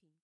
频。